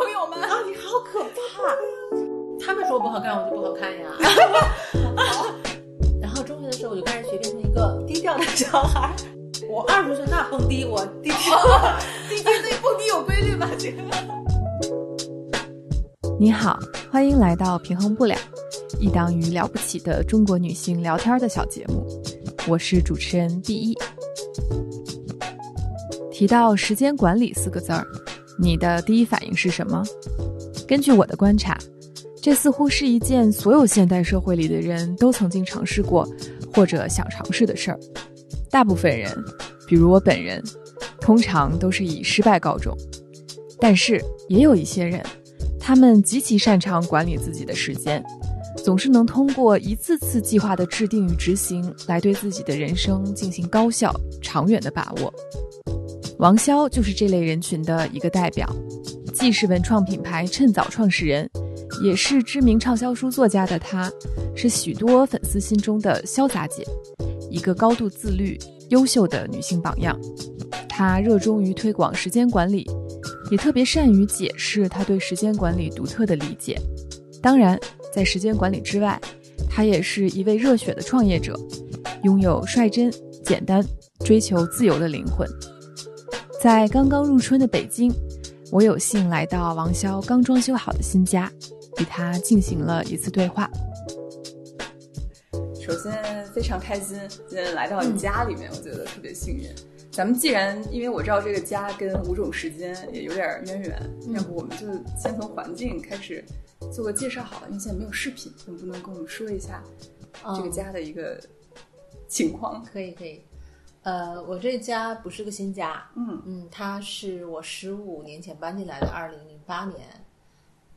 朋友们啊，你好可怕！他们说我不好看，我就不好看呀。然后中学的时候，我就开始学变成一个低调的小孩。我二十岁那蹦迪，我低调，低调对蹦迪有规律吗？这个。你好，欢迎来到平衡不了，一档与了不起的中国女性聊天的小节目。我是主持人 B 一。提到时间管理四个字儿，你的第一反应是什么？根据我的观察，这似乎是一件所有现代社会里的人都曾经尝试过或者想尝试的事儿。大部分人，比如我本人，通常都是以失败告终。但是也有一些人，他们极其擅长管理自己的时间，总是能通过一次次计划的制定与执行，来对自己的人生进行高效、长远的把握。王潇就是这类人群的一个代表，既是文创品牌趁早创始人，也是知名畅销书作家的她，是许多粉丝心中的潇洒姐，一个高度自律、优秀的女性榜样。她热衷于推广时间管理，也特别善于解释她对时间管理独特的理解。当然，在时间管理之外，她也是一位热血的创业者，拥有率真、简单、追求自由的灵魂。在刚刚入春的北京，我有幸来到王潇刚装修好的新家，与他进行了一次对话。首先非常开心，今天来到你家里面，我觉得特别幸运。咱们既然因为我知道这个家跟五种时间也有点渊源，要不我们就先从环境开始做个介绍好了。因为现在没有视频，能不能跟我们说一下这个家的一个情况？可以，可以。呃，我这家不是个新家，嗯嗯，它是我十五年前搬进来的，二零零八年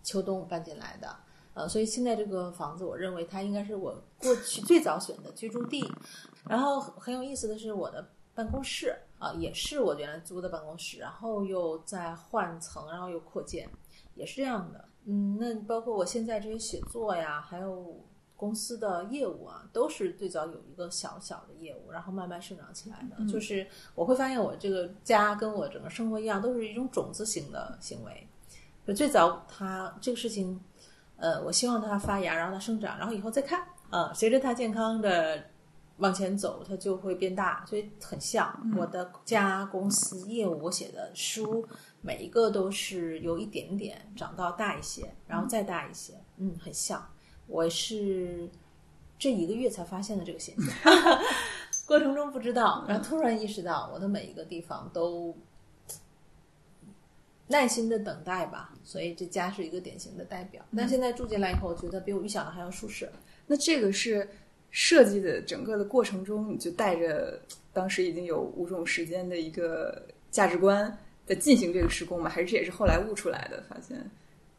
秋冬搬进来的，呃，所以现在这个房子，我认为它应该是我过去最早选的居住地。然后很有意思的是，我的办公室啊，也是我原来租的办公室，然后又在换层，然后又扩建，也是这样的。嗯，那包括我现在这些写作呀，还有。公司的业务啊，都是最早有一个小小的业务，然后慢慢生长起来的。就是我会发现，我这个家跟我整个生活一样，都是一种种子型的行为。就最早它这个事情，呃，我希望它发芽，然后它生长，然后以后再看啊，随着它健康的往前走，它就会变大。所以很像我的家、公司、业务，我写的书，每一个都是有一点点长到大一些，然后再大一些，嗯，很像。我是这一个月才发现的这个现象，过程中不知道，然后突然意识到，我的每一个地方都耐心的等待吧，所以这家是一个典型的代表。但现在住进来以后，我觉得比我预想的还要舒适。那这个是设计的整个的过程中，你就带着当时已经有五种时间的一个价值观在进行这个施工吗？还是这也是后来悟出来的发现？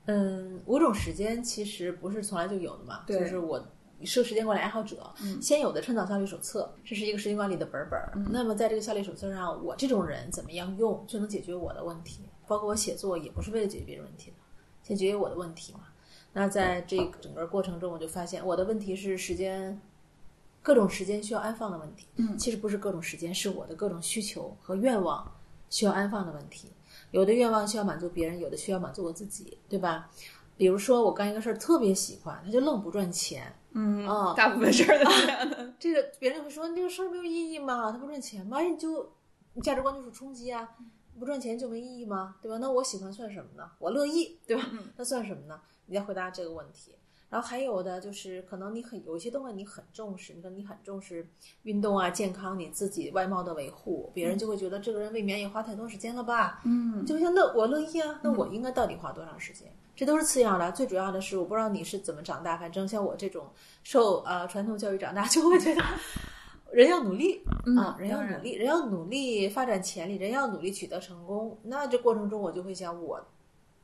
嗯，五种时间其实不是从来就有的嘛，就是我是个时间管理爱好者，先有的《趁早效率手册》，这是一个时间管理的本本儿。那么在这个效率手册上，我这种人怎么样用就能解决我的问题？包括我写作也不是为了解决别人问题的，先解决我的问题嘛。那在这个整个过程中，我就发现我的问题是时间，各种时间需要安放的问题。嗯，其实不是各种时间，是我的各种需求和愿望需要安放的问题。有的愿望需要满足别人，有的需要满足我自己，对吧？比如说我干一个事儿特别喜欢，他就愣不赚钱，嗯啊，大部分事儿都这样的。这个别人会说你这个事儿没有意义吗？他不赚钱吗？你就价值观就是冲击啊，不赚钱就没意义吗？对吧？那我喜欢算什么呢？我乐意，对吧？那算什么呢？你要回答这个问题。然后还有的就是，可能你很有一些东西你很重视，你说你很重视运动啊、健康，你自己外貌的维护，别人就会觉得这个人未免也花太多时间了吧？嗯，就像那我乐意啊，那我应该到底花多长时间？这都是次要的，最主要的是我不知道你是怎么长大，反正像我这种受呃传统教育长大，就会觉得 人要努力啊，人要努力，人要努力发展潜力，人要努力取得成功。那这过程中我就会想，我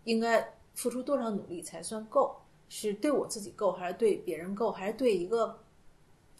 应该付出多少努力才算够？是对我自己够，还是对别人够，还是对一个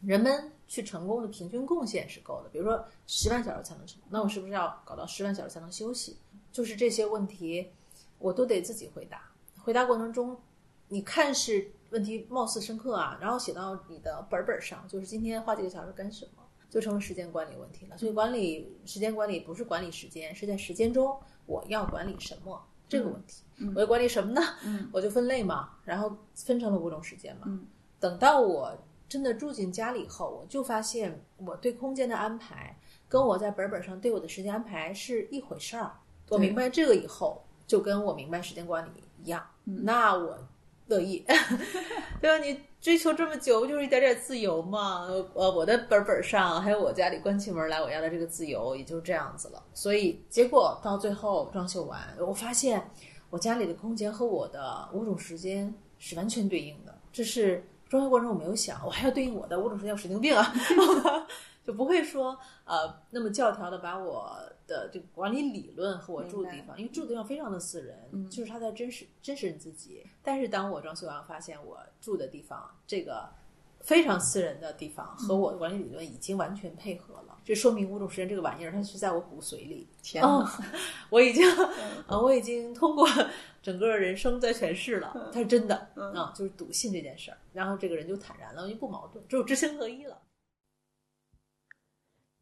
人们去成功的平均贡献是够的？比如说十万小时才能成功，那我是不是要搞到十万小时才能休息？就是这些问题，我都得自己回答。回答过程中，你看是问题貌似深刻啊，然后写到你的本本上，就是今天花几个小时干什么，就成了时间管理问题了。所以管理时间管理不是管理时间，是在时间中我要管理什么。这个问题。我要管理什么呢？嗯 我就分类嘛，然后分成了五种时间嘛。嗯等到我真的住进家里以后，我就发现我对空间的安排跟我在本本上对我的时间安排是一回事儿。我明白这个以后，就跟我明白时间管理一样，嗯那我乐意，对吧？你追求这么久，不就是一点点自由吗？呃，我的本本上还有我家里关起门来，我要的这个自由也就这样子了。所以结果到最后装修完，我发现我家里的空间和我的五种时间是完全对应的，这是装修过程我没有想，我还要对应我的五种时间，我神经病啊，就不会说呃那么教条的把我的这个管理理论和我住的地方，因为住的地方非常的私人，就是他在真实真实你自己。但是当我装修完，发现我住的地方这个非常私人的地方和我的管理理论已经完全配合了，这说明五种时间这个玩意儿它是在我骨髓里。天哪，哦，我已经啊，我已经通过整个人生在诠释了，它是真的啊，就是笃信这件事儿，然后这个人就坦然了，因为不矛盾，只有知行合一了。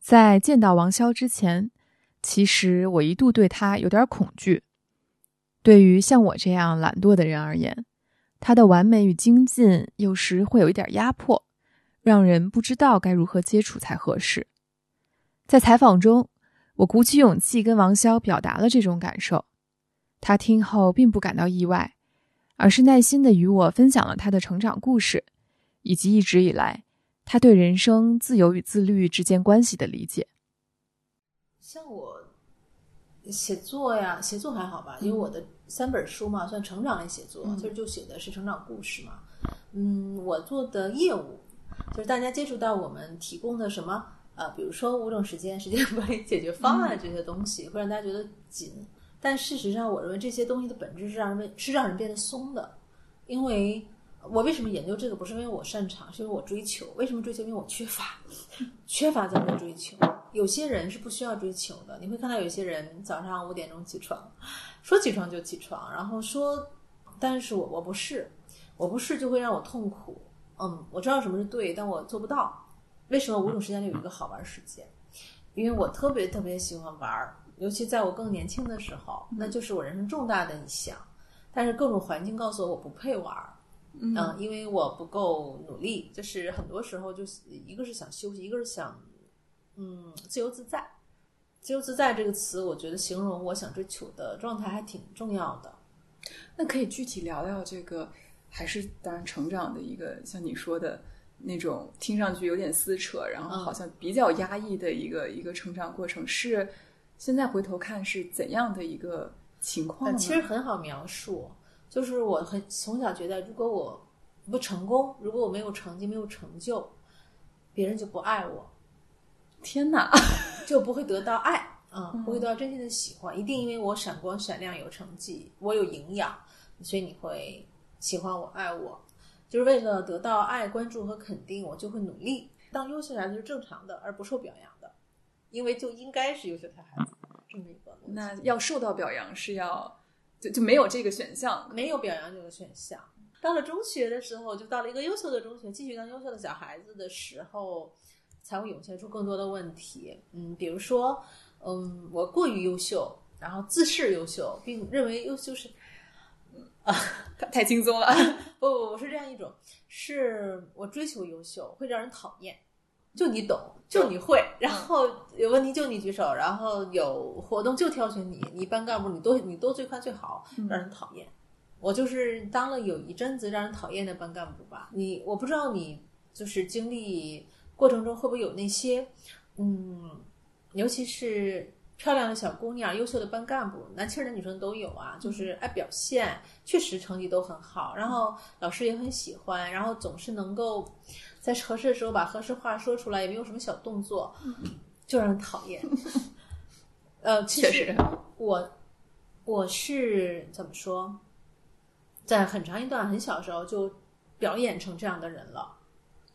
在见到王潇之前，其实我一度对他有点恐惧。对于像我这样懒惰的人而言，他的完美与精进有时会有一点压迫，让人不知道该如何接触才合适。在采访中，我鼓起勇气跟王潇表达了这种感受，他听后并不感到意外，而是耐心的与我分享了他的成长故事，以及一直以来他对人生自由与自律之间关系的理解。像我写作呀，写作还好吧，因为我的三本书嘛，算成长类写作，就是就写的是成长故事嘛。嗯，我做的业务就是大家接触到我们提供的什么呃，比如说五种时间、时间 管理解决方案这些东西，会让大家觉得紧。但事实上，我认为这些东西的本质是让人是让人变得松的，因为我为什么研究这个？不是因为我擅长，是因为我追求。为什么追求？因为我缺乏，缺乏才会追求。有些人是不需要追求的，你会看到有些人早上五点钟起床，说起床就起床，然后说，但是我我不是，我不是就会让我痛苦。嗯，我知道什么是对，但我做不到。为什么五种时间里有一个好玩时间？因为我特别特别喜欢玩，尤其在我更年轻的时候，那就是我人生重大的一项。但是各种环境告诉我我不配玩，嗯、因为我不够努力。就是很多时候就是一个是想休息，一个是想嗯自由自在。自由自在这个词，我觉得形容我想追求的状态还挺重要的。那可以具体聊聊这个，还是当然成长的一个像你说的那种听上去有点撕扯，然后好像比较压抑的一个、一个成长过程，是现在回头看是怎样的一个情况呢？其实很好描述，就是我很从小觉得，如果我不成功，如果我没有成绩、没有成就，别人就不爱我，天哪，就不会得到爱，嗯，不会得到真心的喜欢。一定因为我闪光闪亮、有成绩，我有营养，所以你会喜欢我、爱我。就是为了得到爱、关注和肯定，我就会努力。当优秀孩子是正常的，而不受表扬的，因为就应该是优秀的孩子这么一个。那要受到表扬是要就就没有这个选项，没有表扬这个选项。到了中学的时候，就到了一个优秀的中学，继续当优秀的小孩子的时候，才会涌现出更多的问题。嗯，比如说，嗯，我过于优秀，然后自视优秀，并认为优秀是太太轻松了。不不不是这样一种，是我追求优秀会让人讨厌，就你懂，就你会，然后有问题就你举手，然后有活动就挑选你，你班干部你都你都最快最好，让人讨厌。我就是当了有一阵子让人讨厌的班干部吧。你我不知道你就是经历过程中会不会有那些，嗯，尤其是漂亮的小姑娘、优秀的班干部，男青人、女生都有啊，就是爱表现，确实成绩都很好，然后老师也很喜欢，然后总是能够在合适的时候把合适话说出来，也没有什么小动作，就让人讨厌。呃，其实我我是怎么说，在很长一段很小的时候就表演成这样的人了。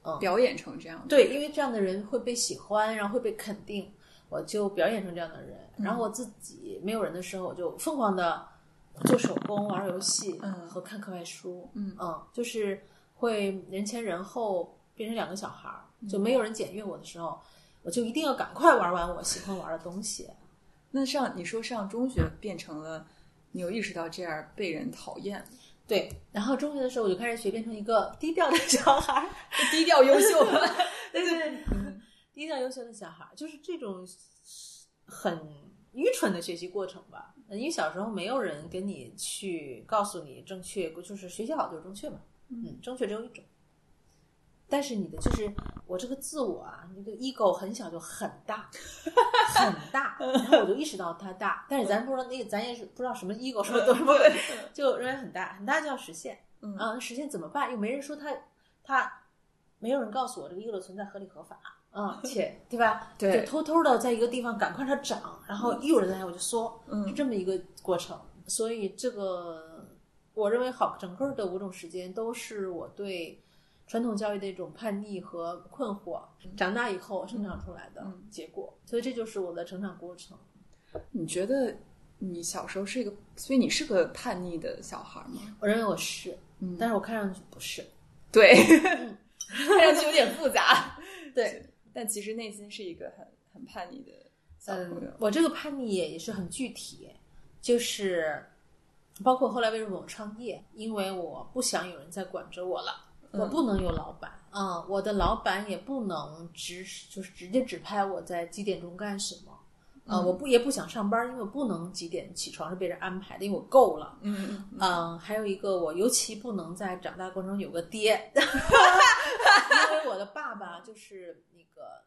嗯表演成这样的，对，因为这样的人会被喜欢，然后会被肯定，我就表演成这样的人。然后我自己没有人的时候，我就疯狂的做手工、玩游戏，嗯和看课外书，嗯就是会人前人后变成两个小孩儿，就没有人检阅我的时候，我就一定要赶快玩完我喜欢玩的东西。那上你说上中学变成了你有意识到这样被人讨厌，对，然后中学的时候我就开始学变成一个低调的小孩儿，低调优秀。对对对，低调优秀的小孩儿，就是这种很愚蠢的学习过程吧。因为小时候没有人跟你去告诉你正确，就是学习好就是正确嘛。嗯，正确只有一种。但是你的就是我这个自我啊，那个 ego 很小就很大，很大，然后我就意识到它大，但是咱不知道那个，咱也是不知道什么 ego 什么都什么，就认为很大，很大就要实现。嗯实现怎么办？又没人说他他，没有人告诉我这个 ego 的存在合理合法。嗯，且对吧？对就偷偷的在一个地方赶快它长，然后一有人来我就缩，嗯是这么一个过程。所以这个我认为好，整个的五种时间都是我对传统教育的一种叛逆和困惑，长大以后生长出来的嗯结果。所以这就是我的成长过程。你觉得你小时候是一个，所以你是个叛逆的小孩吗？我认为我是，嗯但是我看上去不是。对，看上去有点复杂。对，但其实内心是一个很很叛逆的小朋友嗯。，我这个叛逆也是很具体，就是包括后来为什么我创业，因为我不想有人再管着我了，我不能有老板，嗯，我的老板也不能直就是直接指派我在几点钟干什么。啊、我不也不想上班，因为我不能几点起床是被人安排的，因为我够了。嗯还有一个，我尤其不能在长大过程中有个爹，因为我的爸爸就是那个，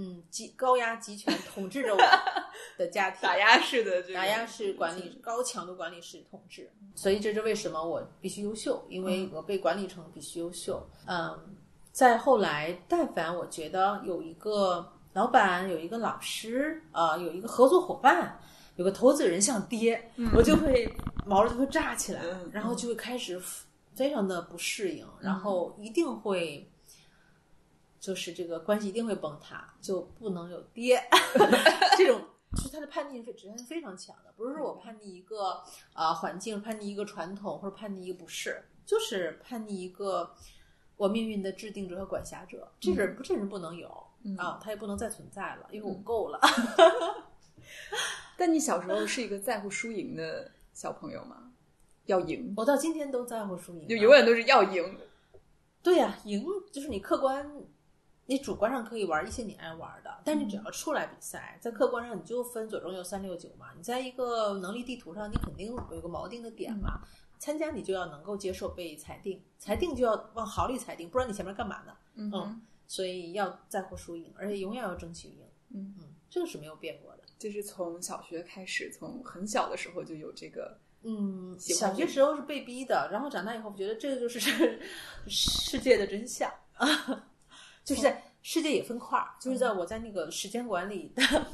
嗯，集高压集权统治着我 的家庭，打压式的这个。打压式管理，高强度管理式统治，所以这是为什么我必须优秀，因为我被管理成必须优秀。嗯，再后来，但凡我觉得有一个老板，有一个老师，呃，有一个合作伙伴，有个投资人像爹，我就会毛就会炸起来，嗯然后就会开始非常的不适应，然后一定会。就是这个关系一定会崩塌，就不能有爹 这种，就是他的叛逆是指向性非常强的，不是说我叛逆一个啊、环境，叛逆一个传统，或者叛逆一个不是，就是叛逆一个我命运的制定者和管辖者，这人不这人不能有啊，他也不能再存在了，因为我够了。但你小时候是一个在乎输赢的小朋友吗？要赢，我到今天都在乎输赢啊，就永远都是要赢。对呀、赢就是你客观，你主观上可以玩一些你爱玩的，但是只要出来比赛，在客观上你就分左中右三六九嘛。你在一个能力地图上，你肯定有个锚定的点嘛。参加你就要能够接受被裁定，裁定就要往好里裁定，不然你前面干嘛呢？嗯嗯，所以要在乎输赢，而且永远要争取赢。嗯嗯，这个是没有变过的。就是从小学开始，从很小的时候就有这个，嗯，小学时候是被逼的，然后长大以后，我觉得这个就是 世界的真相啊，就是在世界也分块儿，就是在我在那个时间管理的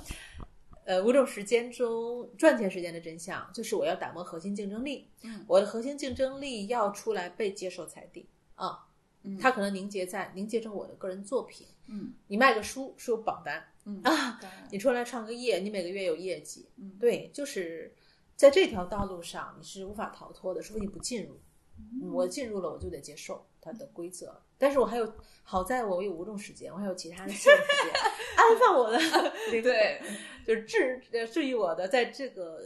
呃五种时间中赚钱时间的真相，就是我要打磨核心竞争力，嗯，我的核心竞争力要出来被接受裁定啊，嗯它可能凝结在凝结成我的个人作品，嗯你卖个书是有榜单，嗯啊，你出来创个业，你每个月有业绩，嗯对，就是在这条道路上你是无法逃脱的，除非你不进入。嗯我进入了，我就得接受它的规则。但是我还有好在我有五种时间，我还有其他的四种时间安放我的 灵魂，对，就是治呃治愈我的在这个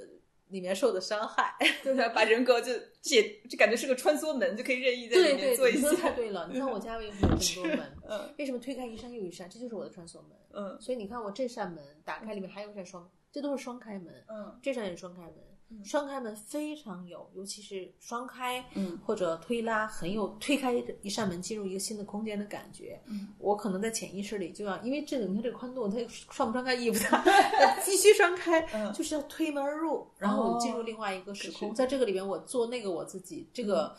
里面受的伤害。就是把人格就解，就感觉是个穿梭门，就可以任意在里对对，面做一你说的太。对了。你看我 家为什么有这么多门？嗯为什么推开一扇又一扇？这就是我的穿梭门。嗯所以你看，我这扇门打开，里面还有一扇双，这都是双开门。嗯这扇也是双开门，双开门非常有，尤其是双开，嗯。或者推拉，很有推开一扇门进入一个新的空间的感觉。嗯，我可能在潜意识里就要，因为这个你看这个宽度，它双不双开意义不大，它必须双开，嗯。就是要推门而入，然后我就进入另外一个时空，是在这个里边我做那个我自己，这个。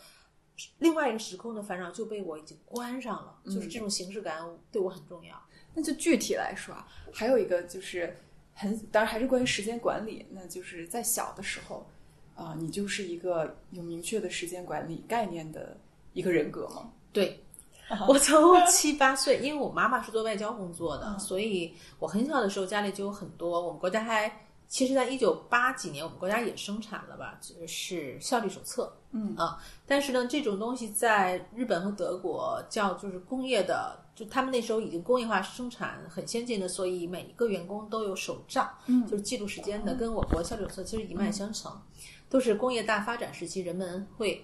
另外一个时空的烦扰就被我已经关上了，就是这种形式感对我很重要。那就具体来说啊，还有一个就是很，当然还是关于时间管理，那就是在小的时候啊、你就是一个有明确的时间管理概念的一个人格吗？对，我从 七八岁，因为我妈妈是做外交工作的，所以我很小的时候家里就有很多，我们国家还其实，在一九八几年，我们国家也生产了吧，就是效率手册。嗯啊，但是呢，这种东西在日本和德国叫就是工业的，就他们那时候已经工业化生产很先进的，所以每一个员工都有手账，嗯就是记录时间的，跟我国效率手册其实一脉相承，都是工业大发展时期人们会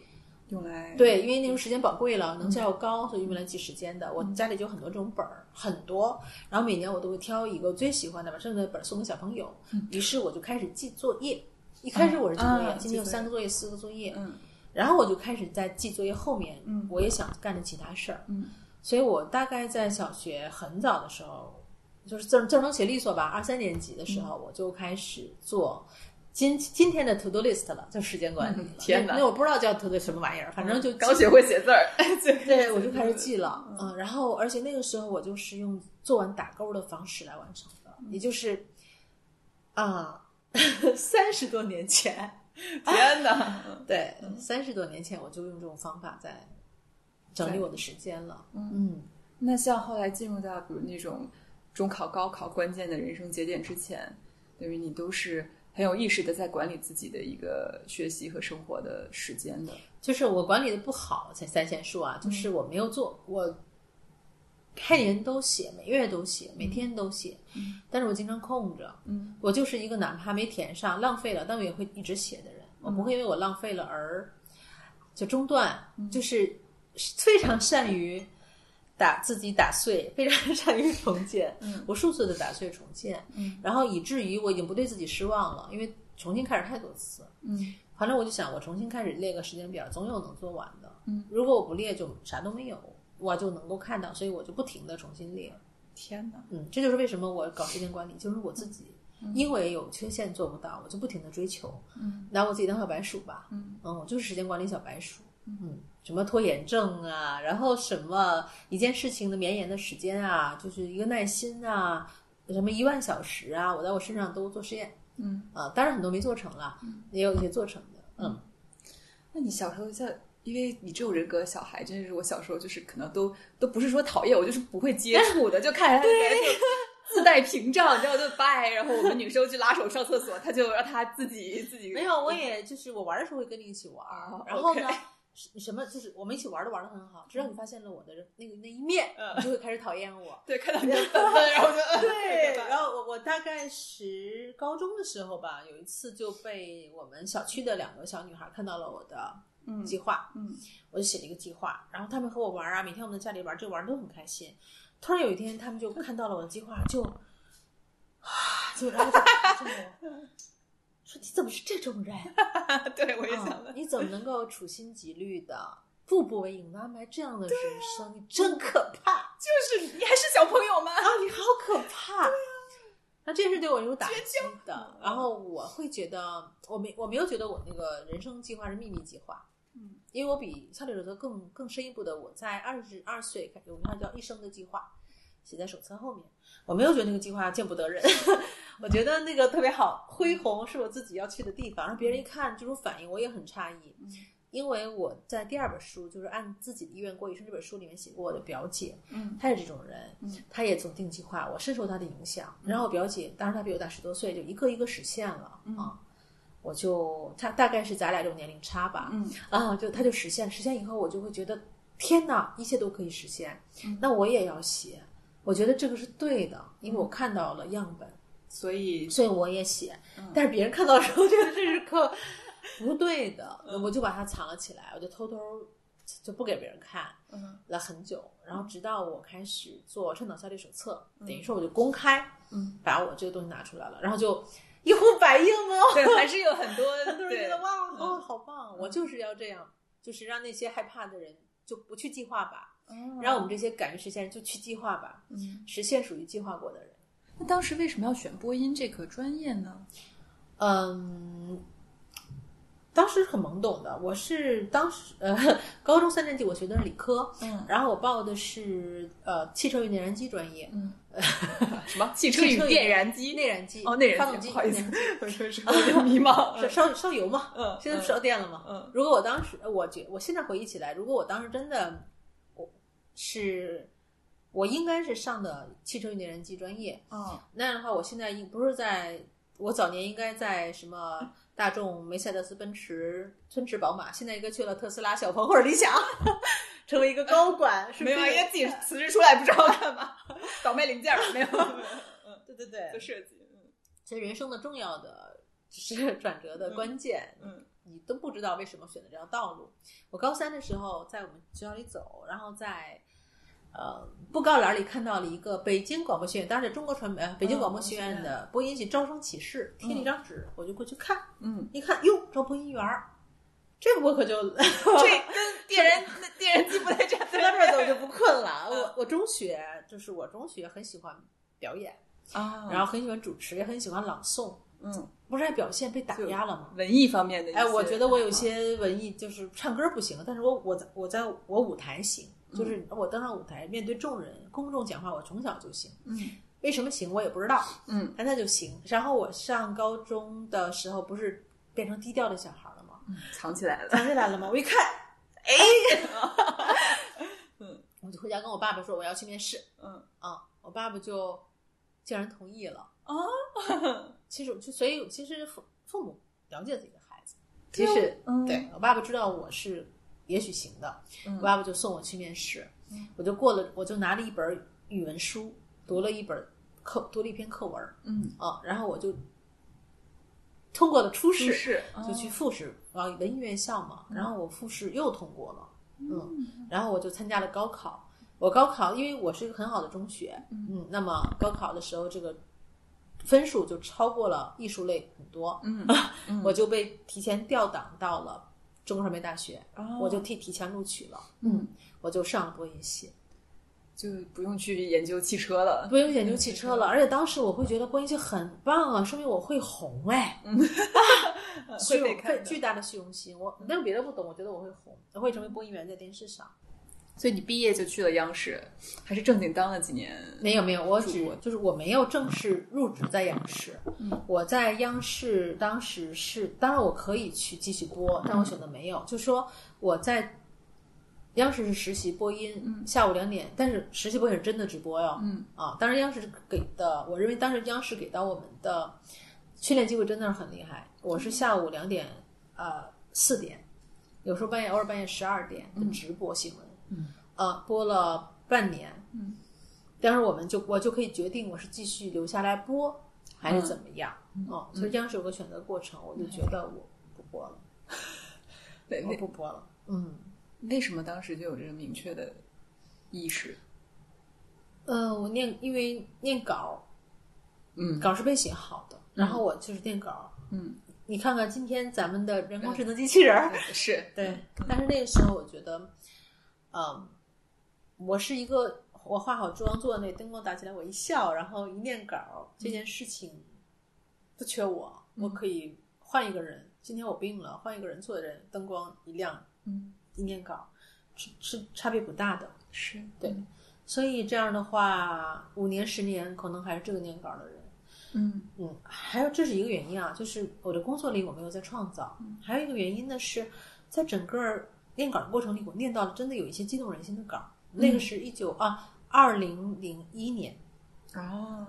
用来对，因为那时候时间宝贵了，能效又高，所以用来记时间的。我家里就很多这种本儿，很多。然后每年我都会挑一个最喜欢的，把剩下的本儿送给小朋友。于是我就开始记作业。一开始我是记作业，啊今天有三个作业、四个作业。嗯然后我就开始在记作业后面，嗯我也想干点其他事儿。嗯所以我大概在小学很早的时候，就是字儿字儿能写利索吧，二三年级的时候，我就开始做。今今天的 to do list 了，就时间管理 天哪。那那我不知道叫 to do 什么玩意儿，反正就刚学会写字儿，对，我就开始记了，嗯，然后而且那个时候我就是用做完打勾的方式来完成的，也就是啊，三十多年前，天哪！对，三十多年前我就用这种方法在整理我的时间了，嗯，那像后来进入到比如那种中考、高考关键的人生节点之前，等于你都是很有意识的在管理自己的一个学习和生活的时间的。就是我管理的不好，才三线数啊，就是我没有做，我开年都写，每月都写，每天都写，但是我经常空着，嗯，我就是一个哪怕没填上，浪费了，但我也会一直写的人，我不会因为我浪费了而就中断，就是非常善于打自己打碎，非常善于重建，嗯无数次的打碎重建，嗯，然后以至于我已经不对自己失望了，因为重新开始太多次，嗯反正我就想，我重新开始列个时间表，总有能做完的。嗯，如果我不列，就啥都没有，我就能够看到，所以我就不停的重新列。天哪！嗯，这就是为什么我搞时间管理，就是我自己因为有缺陷做不到，我就不停的追求。嗯，拿我自己当小白鼠吧。嗯我就是时间管理小白鼠。嗯，什么拖延症啊，然后什么一件事情的绵延的时间啊，就是一个耐心啊，什么一万小时啊，我在我身上都做实验。嗯。啊，当然很多没做成了，也有一些做成的。嗯，那你小时候像，因为你这种人格的小孩，真的是我小时候就是可能都都不是说讨厌，我就是不会接触的，就看起来就自带屏障，你知道就拜，然后我们女生去拉手上厕所，他就让他自己自己没有，我也就是我玩的时候会跟你一起玩然后呢什什么就是我们一起玩的玩的很好，直到你发现了我的那个那一面，嗯你就会开始讨厌我。对看到你的 然后就 对，然后我我大概十高中的时候吧，有一次就被我们小区的两个小女孩看到了我的嗯计划，嗯我就写了一个计划，然后他们和我玩啊，每天我们在家里玩这玩得都很开心。突然有一天，他们就看到了我的计划，就 啊，就然后就就说你怎么是这种人？对我也想啊，你怎么能够处心积虑的、步步为营的安排这样的人生？你真可怕！就是你还是小朋友吗？啊，你好可怕！对啊那这是对我有打击的。然后我会觉得，我没我没有觉得我那个人生计划是秘密计划，嗯，因为我比效率手册更更深一步的，我在二十二岁开始，我们它叫一生的计划，写在手册后面。我没有觉得那个计划见不得人，我觉得那个特别好，恢宏是我自己要去的地方。让别人一看这种反应，我也很诧异。因为我在第二本书，就是按自己的意愿过一生这本书里面写过我的表姐，嗯她是这种人，她也总定计划，我深受她的影响。然后我表姐，当然她比我大十多岁，就一个一个实现了、啊。我就她大概是咱俩这种年龄差吧，嗯啊，就她就实现，实现以后我就会觉得天哪，一切都可以实现，那我也要写。我觉得这个是对的，因为我看到了样本，所以所以我也写。但是别人看到的时候觉得这是个 不对的，我就把它藏了起来，我就偷偷就不给别人看嗯了很久。然后直到我开始做倡导效率手册，等于说我就公开嗯，把我这个东西拿出来了，然后就一呼百应哦。对，还是有很多很多人觉得哇，哦，好棒！我就是要这样，就是让那些害怕的人就不去计划吧，让我们这些敢于实现人就去计划吧，嗯，实现属于计划过的人。那当时为什么要选播音这个专业呢？嗯，当时很懵懂的，我是当时呃高中三年级我学的是理科，嗯然后我报的是呃汽车与内燃机专业，嗯，什么汽车与电燃机？内燃机哦，内发动机，燃机，不好意思 我说是有点迷茫。烧烧烧油嘛，嗯现在不烧电了吗？嗯如果我当时，我觉我现在回忆起来，如果我当时真的，我是我应该是上的汽车与内燃机专业，哦那样的话，我现在应不是在我早年应该在什么大众、梅赛德斯奔驰、奔驰、宝马，现在应该去了特斯拉、小鹏或者理想，成为一个高管，是没有，这个应该自己辞职出来不知道干嘛，倒卖零件儿没有，嗯对对对，做设计，嗯。其实人生的重要的就是 转折的关键，嗯。你都不知道为什么选择这条道路。我高三的时候在我们学校里走，然后在呃布告栏里看到了一个北京广播学院，当时中国传媒、呃、北京广播学院的播音系招生启事，贴了一张纸，我就过去看，嗯，一看哟，招播音员儿，这个我可就 这跟电人 电人机不太站说到这儿我就不困了。我我中学就是我中学很喜欢表演，啊。然后很喜欢主持，也很喜欢朗诵。嗯，不是爱表现被打压了吗？文艺方面的哎，我觉得我有些文艺就是唱歌不行，但是我我在我在我舞台行，就是我登上舞台面对众人、公众讲话，我从小就行。嗯为什么行我也不知道，嗯，但那就行。然后我上高中的时候不是变成低调的小孩了吗？藏起来了，藏起来了吗？我一看，哎，嗯，我就回家跟我爸爸说我要去面试，嗯啊，我爸爸就竟然同意了。啊，其实就所以其实父父母了解自己的孩子，其实嗯对我爸爸知道我是也许行的，爸爸就送我去面试，我就过了，我就拿了一本语文书，读了一本课，读了一篇课文。嗯，啊，然后我就通过了初试，是就去复试，然后文艺院校嘛，然后我复试又通过了，嗯，然后我就参加了高考。我高考，因为我是一个很好的中学，嗯，那么高考的时候，这个分数就超过了艺术类很多，嗯，我就被提前调档到了中国传媒大学，哦。我就提提前录取了，嗯，我就上了播音系，就不用去研究汽车了，不用研究汽车了，而且当时我会觉得播音系很棒啊，说明我会红哎，虚 会被荣看的。巨大的虚荣心，我但是别的不懂，我觉得我会红，我会成为播音员在电视上。所以你毕业就去了央视，还是正经当了几年？没有没有，我只主就是我没有正式入职在央视。嗯我在央视当时是，当然我可以去继续播，但我选择没有。就说我在央视是实习播音，下午两点，但是实习播音是真的直播哟。嗯啊，当然央视给的，我认为当时央视给到我们的训练机会真的是很厉害。我是下午两点呃四点，有时候半夜偶尔半夜十二点的直播新闻。嗯，呃，播了半年。嗯，但是我们就我就可以决定我是继续留下来播还是怎么样。嗯哦，所以央视有个选择过程，我就觉得我不播了，对，我不播了。嗯，为什么当时就有这个明确的意识？呃，我念因为念稿，嗯稿是被写好的，然后我就是念稿。嗯，你看看今天咱们的人工智能机器人儿，是对，但是那个时候我觉得，嗯，我是一个我化好妆坐在那灯光打起来，我一笑，然后一念稿，这件事情不缺我，我可以换一个人。今天我病了，换一个人坐在这，灯光一亮，嗯，一念稿是是差别不大的。是，对，所以这样的话，五年十年可能还是这个念稿的人。嗯嗯，还有这是一个原因啊，就是我的工作里我没有在创造。还有一个原因呢是，在整个念稿的过程里，我念到了真的有一些激动人心的稿。那个是一九啊二零零一年，哦，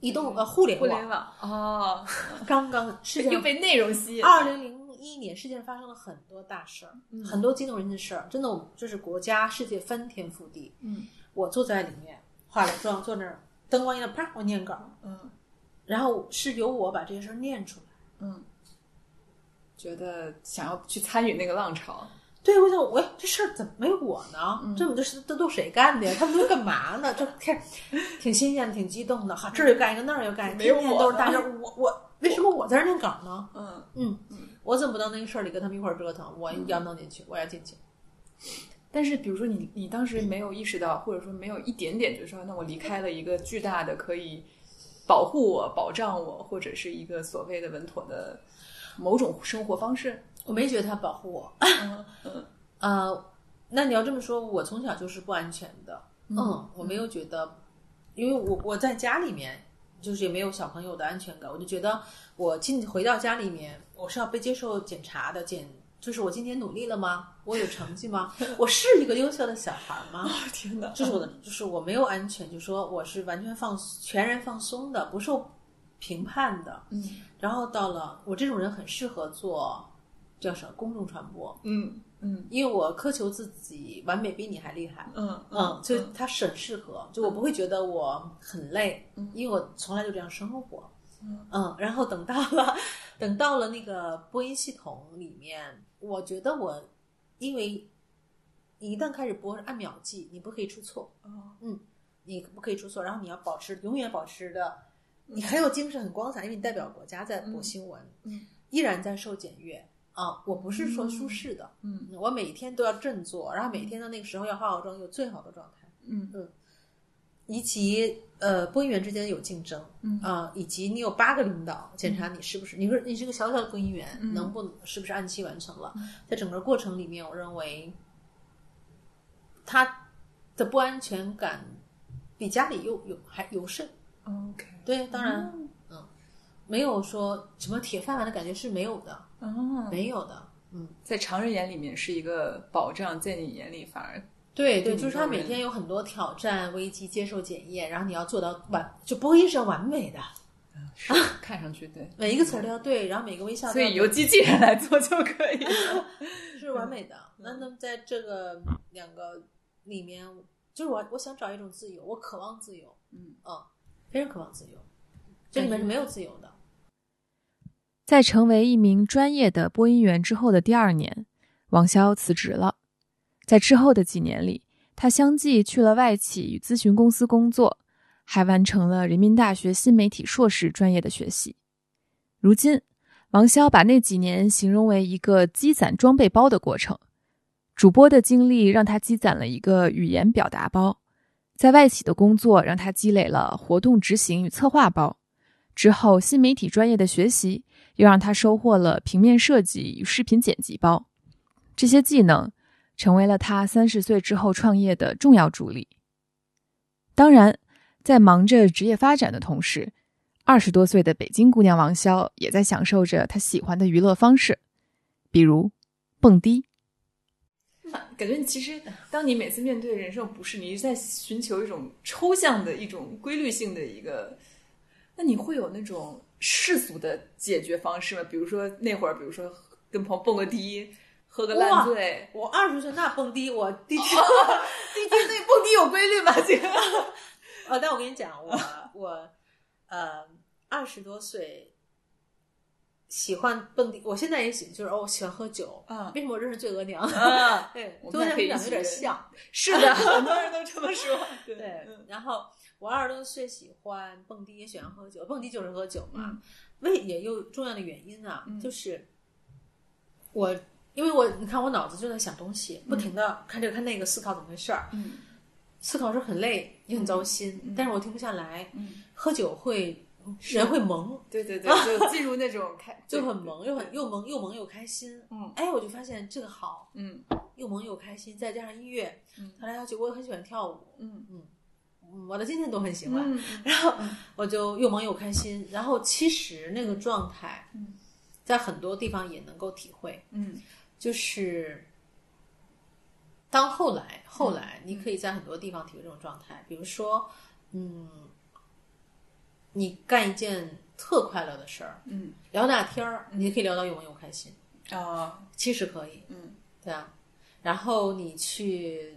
移动呃互联网。互联网。哦，刚刚世界 又被内容吸引，二零零一年世界上发生了很多大事儿，嗯。很多激动人心的事儿，真的，我们就是国家世界翻天覆地。嗯。我坐在里面化了妆，坐那儿，灯光一亮，啪，我念稿，嗯。然后是由我把这些事儿念出来。嗯，觉得想要去参与那个浪潮，对，我想，我这事儿怎么没我呢？嗯这么多事都都谁干的呀？他们都干嘛呢？这挺挺新鲜，挺激动的。哈，这儿又干一个，那儿又干一个，没有天天都是大事儿。我我为什么我在这儿念稿呢？嗯嗯，我怎么不到那个事儿里跟他们一块儿折腾？我要弄进去，我要进去。但是，比如说你，你当时没有意识到，或者说没有一点点，就是说，那我离开了一个巨大的可以保护我、保障我，或者是一个所谓的稳妥的某种生活方式。我没觉得他保护我。嗯 嗯呃，那你要这么说，我从小就是不安全的。嗯，我没有觉得，因为我我在家里面就是也没有小朋友的安全感，我就觉得我进回到家里面，我是要被接受检查的，检就是我今天努力了吗？我有成绩吗？我是一个优秀的小孩吗？天哪，这是我的，就是我没有安全，就说我是完全放全然放松的，不受评判的。嗯然后到了我这种人很适合做叫什么公众传播，嗯嗯。因为我苛求自己完美比你还厉害。嗯嗯，就它是很适合，就我不会觉得我很累，因为我从来就这样生活。嗯，然后等到了，等到了那个播音系统里面，我觉得我，因为你一旦开始播是按秒计，你不可以出错，哦。你不可以出错，然后你要保持永远保持的，你很有精神，很光彩，因为你代表国家在播新闻，嗯。依然在受检阅啊。我不是说舒适的，嗯我每天都要振作，然后每天的那个时候要化好妆，有最好的状态。嗯嗯以及呃，播音员之间有竞争，嗯啊、以及你有八个领导检查你是不是，你说你是个小小的播音员，嗯能不能是不是按期完成了？在整个过程里面，我认为他的不安全感比家里又有还尤甚。，OK，对，当然，嗯，没有说什么铁饭碗的感觉是没有的，哦，没有的。嗯在常人眼里面是一个保障，在你眼里反而对对，就是他每天有很多挑战、危机，接受检验，然后你要做到完，就播音是要完美的。啊 看上去对，每一个词儿都要对，然后每个微笑所以由机器人来做就可以了。是完美的。那那么在这个两个里面，就是我我想找一种自由，我渴望自由，嗯非常渴望自由。这里面是没有自由的。在成为一名专业的播音员之后的第二年，王潇辞职了。在之后的几年里，他相继去了外企与咨询公司工作，还完成了人民大学新媒体硕士专业的学习。如今，王潇把那几年形容为一个积攒装备包的过程。主播的经历让他积攒了一个语言表达包，在外企的工作让他积累了活动执行与策划包。之后，新媒体专业的学习又让他收获了平面设计与视频剪辑包。这些技能成为了他三十岁之后创业的重要助力。当然，在忙着职业发展的同时，二十多岁的北京姑娘王潇也在享受着她喜欢的娱乐方式，比如蹦迪。感觉其实，当你每次面对人生不适，你是在寻求一种抽象的一种规律性的一个，那你会有那种世俗的解决方式吗？比如说那会儿，比如说跟朋友蹦个迪，喝个烂醉，我二十岁那蹦迪，我第一次，第一天那蹦迪有规律吗？这个，呃，但我跟你讲，我我呃二十多岁。喜欢蹦迪，我现在也喜，就是哦，我喜欢喝酒。啊为什么我认识醉额娘？啊，对，我跟我长得有点像。是的，很多人都这么说。对然后我二十多岁喜欢蹦迪，也喜欢喝酒。蹦迪就是喝酒嘛嗯，为也有重要的原因啊，嗯就是我因为我你看我脑子就在想东西，不停的看这个看那个，思考怎么回事儿。嗯思考是很累，也很糟心，嗯但是我停不下来。嗯，喝酒会人会懵，对对对，就进入那种开，就很萌，又很又萌又萌又开心。嗯哎，我就发现这个好，嗯又萌又开心，再加上音乐，嗯他来跳去，我也很喜欢跳舞，嗯嗯我的今天都很喜欢。嗯 然后我就又忙又开心。然后其实那个状态，嗯在很多地方也能够体会，嗯就是当后来后来，你可以在很多地方体会这种状态。比如说，嗯，你干一件特快乐的事儿，嗯聊大天儿，你也可以聊到又忙又开心，啊其实可以，嗯，对啊。然后你去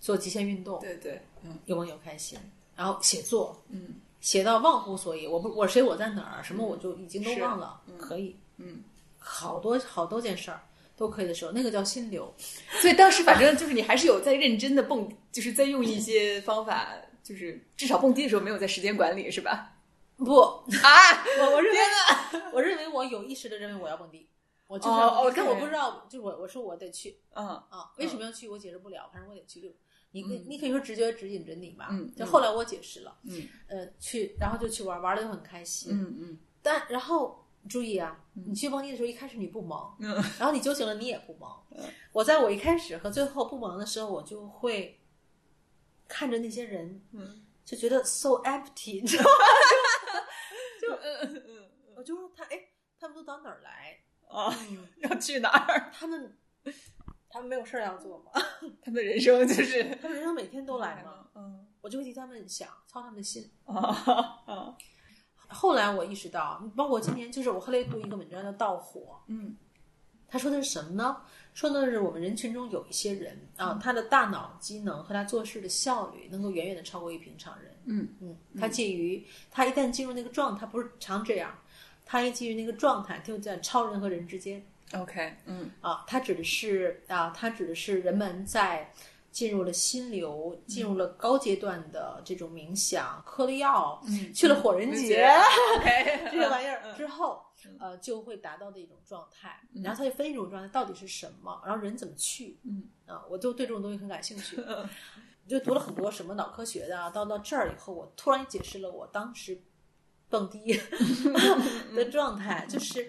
做极限运动，对对，嗯。有梦有开心。然后写作，嗯。写到忘乎所以，我不我谁我在哪儿，什么我就已经都忘了，嗯。可以，嗯。好多好多件事儿都可以的时候，那个叫心流。所以当时反正就是你还是有在认真的蹦，就是在用一些方法，就是至少蹦迪的时候没有在时间管理，是吧？不，啊，我我认为，我认为我有意识的认为我要蹦迪，我就是要哦但我不知道，就是我我说我得去。嗯。啊，为什么要去？我解释不了，反正我得去。就你你嗯你可以说直觉指引着你吧，嗯就后来我解释了，嗯呃，去然后就去玩，玩的就很开心。嗯嗯但然后注意啊，你去蹦迪的时候，一开始你不忙，嗯然后你酒醒了，你也不忙。我在我一开始和最后不忙的时候，我就会看着那些人，嗯就觉得 so empty，你知道吗？就嗯嗯我就说他，哎，他们都到哪儿来？啊，要去哪儿？他们他们没有事儿要做吗？他们的人生就是 他们人生每天都来吗？嗯我就会替他们想，操他们的心。啊啊后来我意识到，包括今天，就是我后来读一个文章叫《盗火》，嗯他说的是什么呢？说的是我们人群中有一些人啊，他的大脑机能和他做事的效率能够远远的超过于平常人。嗯嗯，他介于他一旦进入那个状态，不是常这样，他一进入那个状态，他就在超人和人之间。，OK，嗯啊，它指的是啊，它指的是人们在进入了心流、进入了高阶段的这种冥想、嗑了药、嗯去了火人节、，OK，这些玩意儿之后，呃，就会达到的一种状态。然后他就分一种状态到底是什么，然后人怎么去。嗯啊，我就对这种东西很感兴趣。就读了很多什么脑科学的啊，到到这儿以后，我突然解释了我当时蹦迪 的状态，就是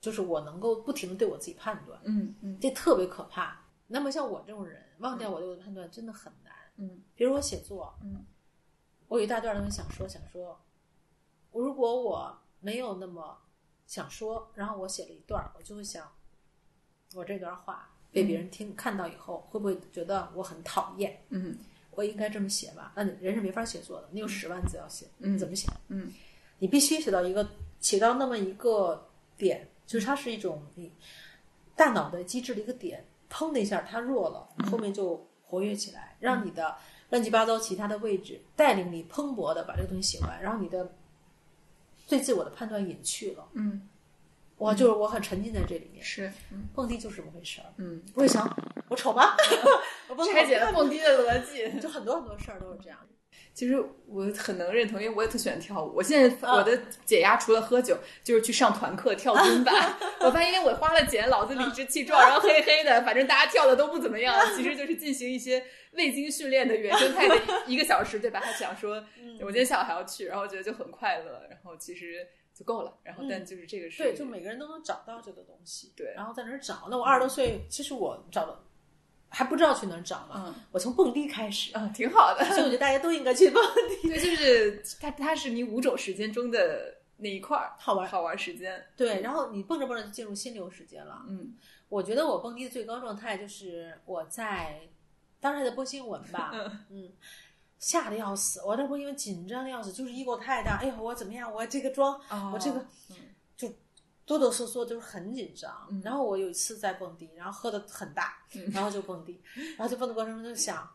就是我能够不停的对我自己判断。嗯嗯这特别可怕。那么像我这种人，忘掉我对我的判断真的很难。嗯比如我写作，嗯，我有一大段东西想说想说，我如果我没有那么想说，然后我写了一段儿，我就会想，我这段话被别人听、看到以后，会不会觉得我很讨厌？嗯我应该这么写吧？那人是没法写作的，你有十万字要写，嗯怎么写？嗯你必须写到一个写到那么一个点，就是它是一种你大脑的机制的一个点，砰的一下它弱了，后面就活跃起来，让你的乱七八糟其他的位置带领你蓬勃的把这个东西写完，然后你的对自我的判断隐去了。嗯，我，就是我很沉浸在这里面，是，嗯蹦迪就是这么回事儿。嗯，不会想我丑吗？我蹦拆解 了蹦迪的逻辑。就很多很多事儿都是这样。其实我很能认同，因为我也特喜欢跳舞。我现在啊我的解压除了喝酒，就是去上团课跳尊巴。我发现，因为我花了钱，老子理直气壮，然后黑黑的，反正大家跳的都不怎么样，其实就是进行一些未经训练的原生态的 一个小时，对吧？他想说，我今天下午还要去，然后觉得就很快乐，然后其实就够了。然后但就是这个是对，就每个人都能找到这个东西，对然后在那儿找。那我二十多岁，其实我找的还不知道去哪儿找嘛，嗯我从蹦迪开始，啊，挺好的。所以我觉得大家都应该去蹦迪，对，就是它，它是你五种时间中的那一块儿好玩。好玩时间。对，然后你蹦着蹦着就进入心流时间了。嗯我觉得我蹦迪的最高状态就是我在，当时还在播新闻吧，嗯嗯，吓得要死，我在播因为紧张的要死，就是 ego 太大，哎呦我怎么样，我这个妆，哦我这个哆哆嗦嗦，就是很紧张。嗯。然后我有一次在蹦迪，然后喝的很大，嗯然后就蹦迪，然后就蹦的过程中就想，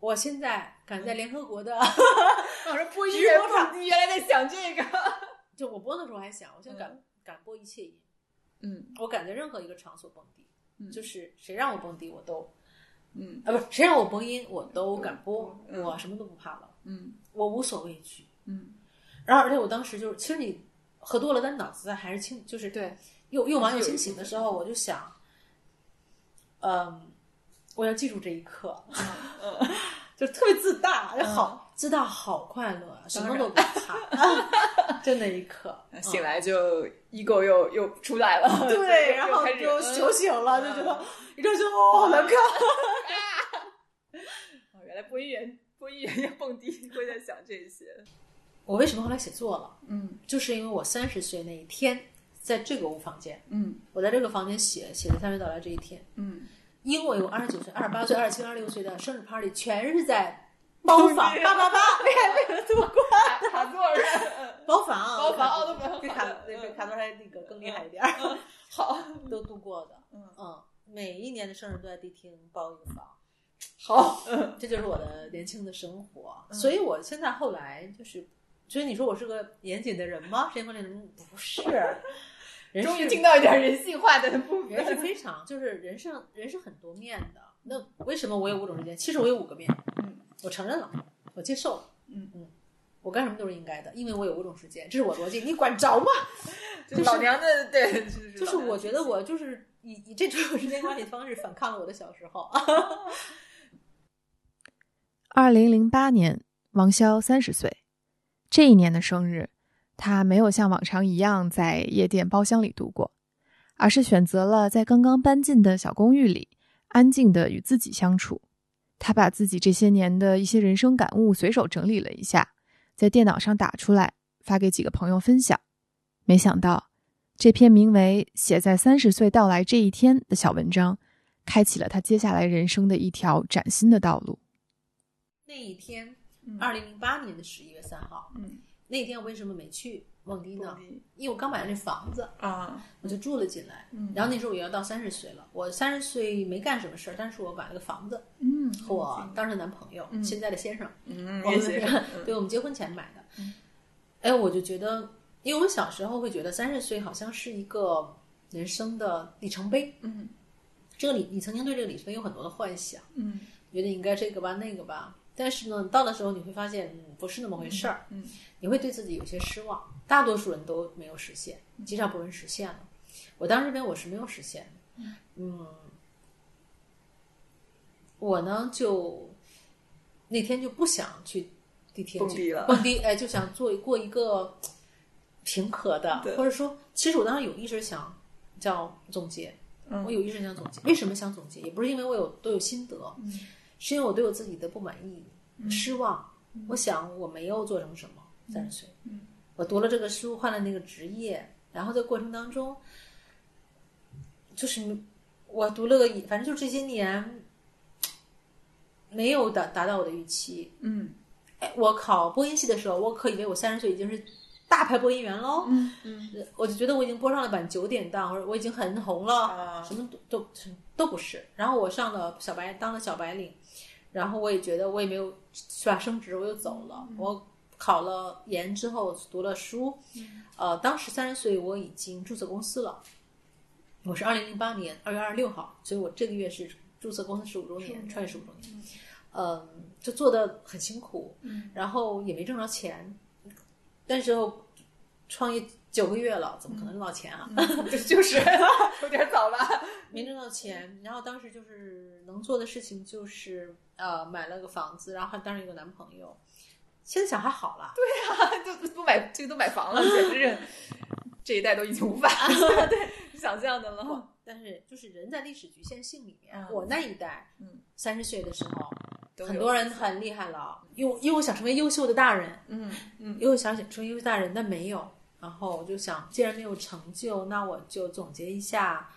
我现在敢在联合国的，我说播音蹦迪，原来在想这个。就我播的时候还想，我现在敢、敢播一切音，嗯。我敢在任何一个场所蹦迪，嗯。就是谁让我蹦迪我都嗯。啊，不是谁让我播音我都敢播，嗯。我什么都不怕了，嗯。我无所畏惧。嗯，然后而且我当时就是，其实你喝多了，但脑子还是清，就是对，又又忙又清醒的时候，我就想，嗯，我要记住这一刻，嗯 就特别自大，就好、自大，好快乐啊，什么都不怕，就那一刻，嗯醒来就 ego 又又出来了。对，又然后就酒醒了，就觉得嗯一转身哦，好难看。哦原来播音员播音员要蹦迪会在想这些。我为什么后来写作了？嗯。就是因为我三十岁那一天，在这个屋房间，嗯。我在这个房间写写的三十到来这一天，嗯，因为我二十九岁、二十八岁、二十七、二十六岁的生日 party 全是在 包房八八八，你还没有度过卡座上，包房，包房奥特曼比卡比比卡座还那个更厉害一点儿，好 都度过的，嗯。嗯，每一年的生日都在迪厅包一个房，好，这就是我的年轻的生活，嗯。所以我现在后来就是，所以你说我是个严谨的人吗？时间管理人不 是，人终于是听到一点人性化的部人是分。非常，就是人生人是很多面的。那为什么我有五种时间？其实我有五个面，嗯，我承认了，我接受了，嗯嗯，我干什么都是应该的，因为我有五种时间，这是我逻辑，你管着吗？就是老娘的对，就是就是我觉得我就是以以这种时间管理方式反抗了我的小时候。二零零八年，王潇三十岁，这一年的生日，他没有像往常一样在夜店包厢里度过，而是选择了在刚刚搬进的小公寓里，安静的与自己相处。他把自己这些年的一些人生感悟随手整理了一下，在电脑上打出来，发给几个朋友分享。没想到，这篇名为《写在三十岁到来这一天》的小文章，开启了他接下来人生的一条崭新的道路。那一天，二零零八年的十一月三号，嗯。那天我为什么没去？蹦迪呢？因为我刚买了那房子，啊，我就住了进来。嗯。然后那时候我也要到三十岁了，我三十岁没干什么事儿，但是我买了个房子，嗯和我当时男朋友，现在的先生，嗯，我们对我们结婚前买的。哎，我就觉得，因为我小时候会觉得三十岁好像是一个人生的里程碑。嗯。这个里，你曾经对这个里程碑有很多的幻想，嗯。觉得应该这个吧那个吧，但是呢，到的时候你会发现，嗯，不是那么回事儿。嗯你会对自己有些失望。大多数人都没有实现，极少部分人实现了。我当时认为我是没有实现的。嗯，我呢就那天就不想去地铁去蹦迪了蹦迪，哎，就想做过一个平和的，或者说，其实我当时有意识想叫总结，嗯我有意识想总结。为什么想总结？也不是因为我有都有心得，是因为我对我自己的不满意、失望。我想我没有做成什么，三十岁，我读了这个书，换了那个职业，然后在过程当中，就是我读了个，反正就这些年没有达达到我的预期。嗯哎，我考播音系的时候，我可以为我三十岁已经是大牌播音员喽。嗯嗯我就觉得我已经播上了版九点档，或者我已经很红了，啊什么都都都不是。然后我上了小白，当了小白领，然后我也觉得我也没有是吧升职，我又走了。我考了研之后读了书，呃，当时三十岁我已经注册公司了。我是二零零八年二月二十六号，所以我这个月是注册公司十五周年，创业十五周年。嗯，就做的很辛苦，然后也没挣着钱，但是创业九个月了，怎么可能挣到钱啊？就 就是有点早吧。没挣到钱，然后当时就是能做的事情就是呃买了个房子，然后当时有个男朋友，现在想还好了，对呀就不买这个都买房了，简直是这一代都已经无法对想象的了。但是就是人在历史局限性里面，嗯我那一代，嗯，三十岁的时候，很多人很厉害了，因为因为我想成为优秀的大人，嗯嗯因为我想成为优秀大人，但没有。然后我就想，既然没有成就，那我就总结一下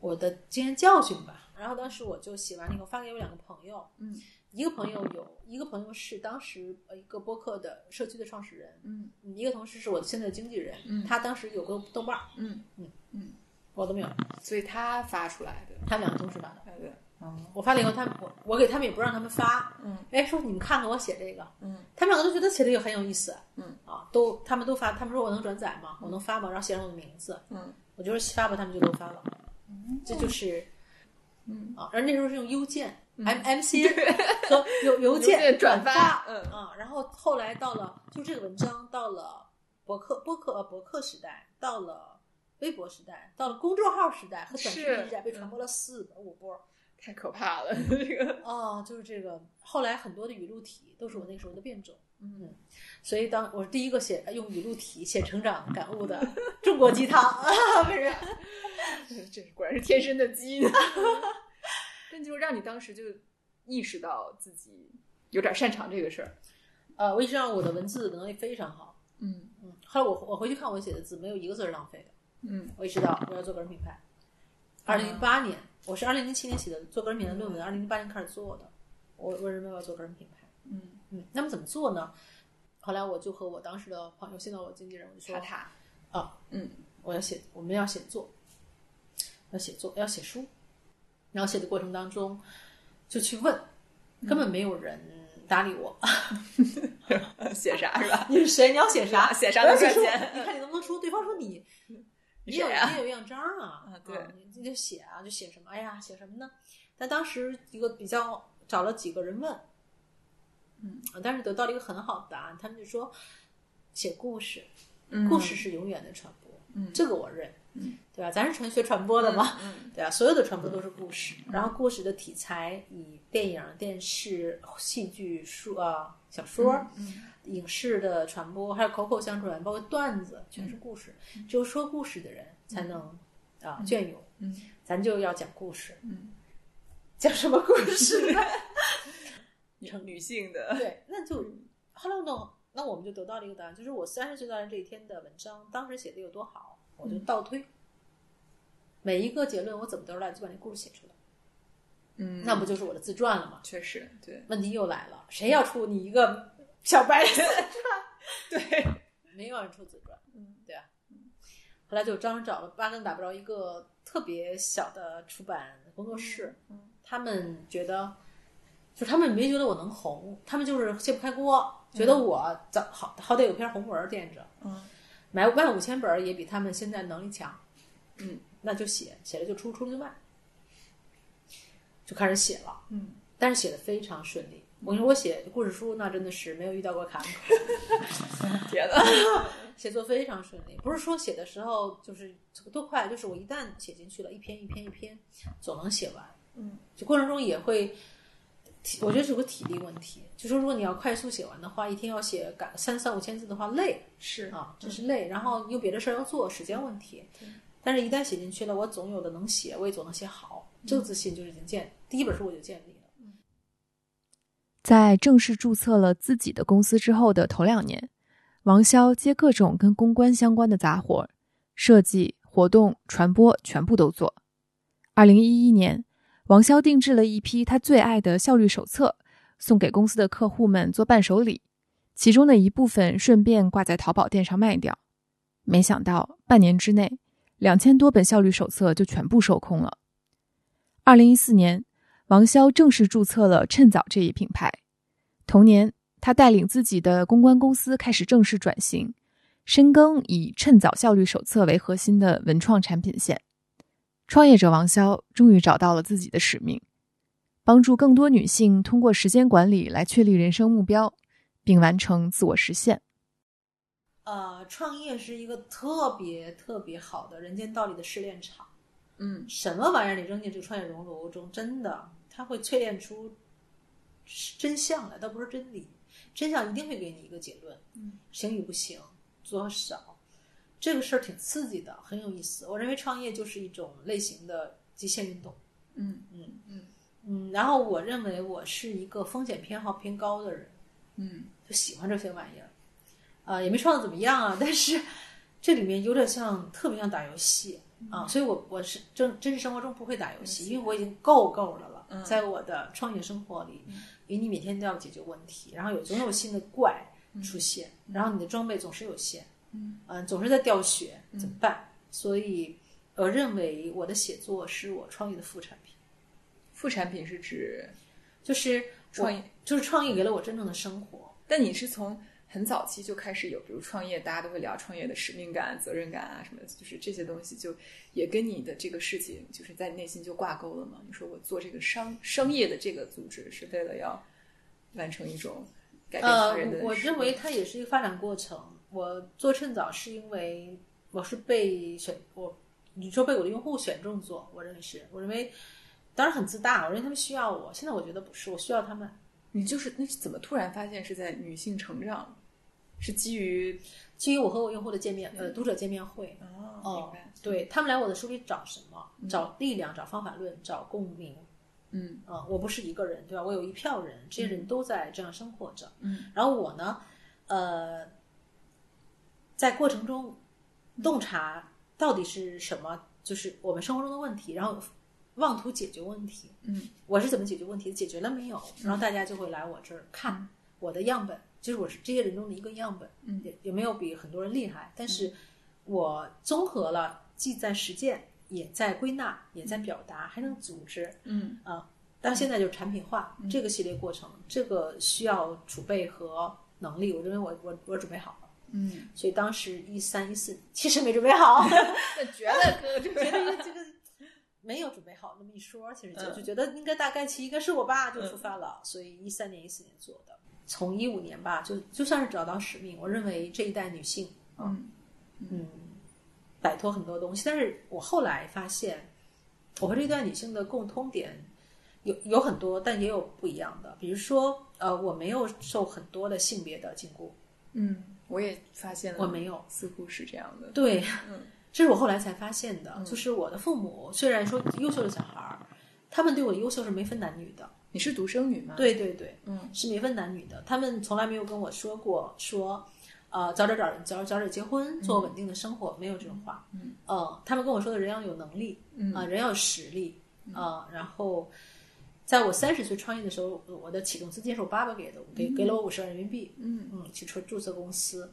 我的经验教训吧。然后当时我就写完了以后发给我两个朋友，嗯，一个朋友有一个朋友是当时呃一个播客的社区的创始人，嗯。嗯一个同事是我现在的经纪人，嗯。他当时有个豆瓣儿，嗯。我都没有，所以他发出来的，他们两个同时发的。对对，我发了以后，他们我我给他们也不让他们发，嗯，哎，说你们看看我写这个，嗯，他们两个都觉得写这个很有意思，嗯。啊，都他们都发，他们说我能转载吗？我能发吗？然后写上我的名字，嗯，我就说发吧，他们就都发了，这就是，嗯。啊，然后那时候是用邮件、M M C 和邮邮件转发，嗯。啊，然后后来到了就这个文章到了博客博客呃博客时代，到了。微博时代，到了公众号时代和短视频时代，被传播了四波五波。太可怕了，这个哦，就是这个。后来很多的语录体都是我那时候的变种，嗯，所以当我是第一个写用语录体写成长感悟的中国鸡汤，啊 不是？这果然是天生的基因。但就让你当时就意识到自己有点擅长这个事儿。呃，我意识到我的文字能力非常好，嗯嗯。后来我我回去看我写的字，没有一个字是浪费的。嗯我意识到我要做个人品牌。二零零八年，我是二零零七年写的做个人品牌论文，二零零八年开始做的。我为什么要做个人品牌，嗯，嗯。那么怎么做呢？后来我就和我当时的朋友，现在我经纪人，我就说塔塔，啊，嗯我要写，我们要写作，要写作，要写书，然后写的过程当中就去问，根本没有人搭理我。写啥是吧？你是谁？你要写啥？写啥能赚钱你看你能不能说？对方说你，你有你有样章啊，啊对你你就写啊，就写什么？哎呀，写什么呢？但当时一个比较找了几个人问，嗯，但是得到了一个很好的答案，他们就说写故事，嗯故事是永远的传播，嗯这个我认，嗯，对吧？咱是传学传播的嘛，嗯 对啊，所有的传播都是故事，然后故事的题材以电影、电视、戏剧、书啊、小说、嗯影视的传播，还有口口相传，包括段子，全是故事。只有说故事的人才能啊隽永。嗯咱就要讲故事，嗯，讲什么故事呢？成 女性的，对，那就后来呢，那我们就得到了一个答案，就是我三十岁到这一天的文章，当时写的有多好，我就倒推。每一个结论我怎么得出来，就把那故事写出来，嗯，那不就是我的自传了吗？确实对，问题又来了，谁要出你一个小白人 传？对，没有人出自传，嗯，对啊。后来就张着找了，八竿子打不着一个特别小的出版工作室，嗯他们觉得，就他们没觉得我能红，他们就是揭不开锅，觉得我早好好歹有篇红文垫着，嗯买卖五千本儿也比他们现在能力强，嗯，那就写，写了就出，出了就卖，就开始写了，嗯，但是写的非常顺利。我跟你说，我写故事书那真的是没有遇到过坎坷，天呐，写作非常顺利。不是说写的时候就是多快，就是我一旦写进去了，一篇一篇一篇，总能写完。嗯，就过程中也会，体我觉得是有个体力问题。就说如果你要快速写完的话，一天要写赶三三五千字的话，累是啊，就是累。然后有别的事儿要做，时间问题。但是，一旦写进去了，我总有的能写，我也总能写好，这个自信就已经建，第一本书我就建立了。在正式注册了自己的公司之后的头两年，王潇接各种跟公关相关的杂活，设计、活动、传播全部都做。二零一一年，王潇定制了一批他最爱的效率手册，送给公司的客户们做伴手礼，其中的一部分顺便挂在淘宝店上卖掉。没想到半年之内，两千多本效率手册就全部售空了。二零一四年。王潇正式注册了趁早这一品牌。同年，他带领自己的公关公司开始正式转型，深耕以趁早效率手册为核心的文创产品线。创业者王潇终于找到了自己的使命，帮助更多女性通过时间管理来确立人生目标，并完成自我实现。呃，创业是一个特别特别好的人间道理的试炼场。嗯什么玩意儿你扔进这个创业熔炉中，真的它会淬炼出真相来，倒不是真理。真相一定会给你一个结论，嗯，行与不行，多少，这个事儿挺刺激的，很有意思。我认为创业就是一种类型的极限运动，嗯嗯嗯嗯。然后我认为我是一个风险偏好偏高的人，嗯就喜欢这些玩意儿，啊、也没创的怎么样啊，但是 这里面有点像，特别像打游戏啊，所以我我是真真实生活中不会打游戏，因为我已经够够了了，嗯。在我的创业生活里，因为你每天都要解决问题，然后有总有新的怪出现，然后你的装备总是有限，嗯。嗯、总是在掉血，怎么办？所以我认为我的写作是我创业的副产品，副产品是指就是创业，就是创业给了我真正的生活。但你是从很早期就开始有，比如创业，大家都会聊创业的使命感、责任感啊什么的，就是这些东西就也跟你的这个事情，就是在内心就挂钩了嘛。你说我做这个商商业的这个组织，是为了要完成一种改变呃他人的，我认为它也是一个发展过程。我做趁早是因为我是被选我，你说被我的用户选中做，我认为是，我认为当然很自大，我认为他们需要我。现在我觉得不是，我需要他们。你就是那是怎么突然发现是在女性成长，是基于基于我和我用户的见面，呃，读者见面会，哦，哦明白，对他们来我的书里找什么？找力量，找方法论，找共鸣。嗯呃，我不是一个人，对吧？我有一票人，这些人都在这样生活着。嗯，然后我呢，呃，在过程中洞察到底是什么，就是我们生活中的问题，然后妄图解决问题。嗯，我是怎么解决问题的？解决了没有？然后大家就会来我这儿看我的样本，就是我是这些人中的一个样本。嗯，也也没有比很多人厉害，但是我综合了，既在实践，也在归纳，也在表达，还能组织。嗯。啊，但是现在就是产品化、这个系列过程，这个需要储备和能力。我认为我我我准备好了，嗯，所以当时一三一四其实没准备好，觉得哥这 觉得这个没有准备好那么一说，其实就就觉得应该大概其应该是我爸，就出发了。所以一三年一四年做的，从一五年吧，就就算是找到使命。我认为这一代女性，嗯嗯，摆脱很多东西。但是我后来发现，我和这一代女性的共通点有有很多，但也有不一样的。比如说，呃，我没有受很多的性别的禁锢，嗯，我也发现了，我没有，似乎是这样的，对，嗯这是我后来才发现的。就是我的父母虽然说优秀的小孩儿，他们对我的优秀是没分男女的。你是独生女吗？，对对对，嗯是没分男女的。他们从来没有跟我说过说，呃，早点找人，早早点结婚，做稳定的生活，没有这种话。嗯，呃，他们跟我说的人要有能力，嗯啊、人要有实力，啊、然后在我三十岁创业的时候，我的启动资金是我爸爸给的，给给了我五十万人民币。嗯嗯，去注注册公司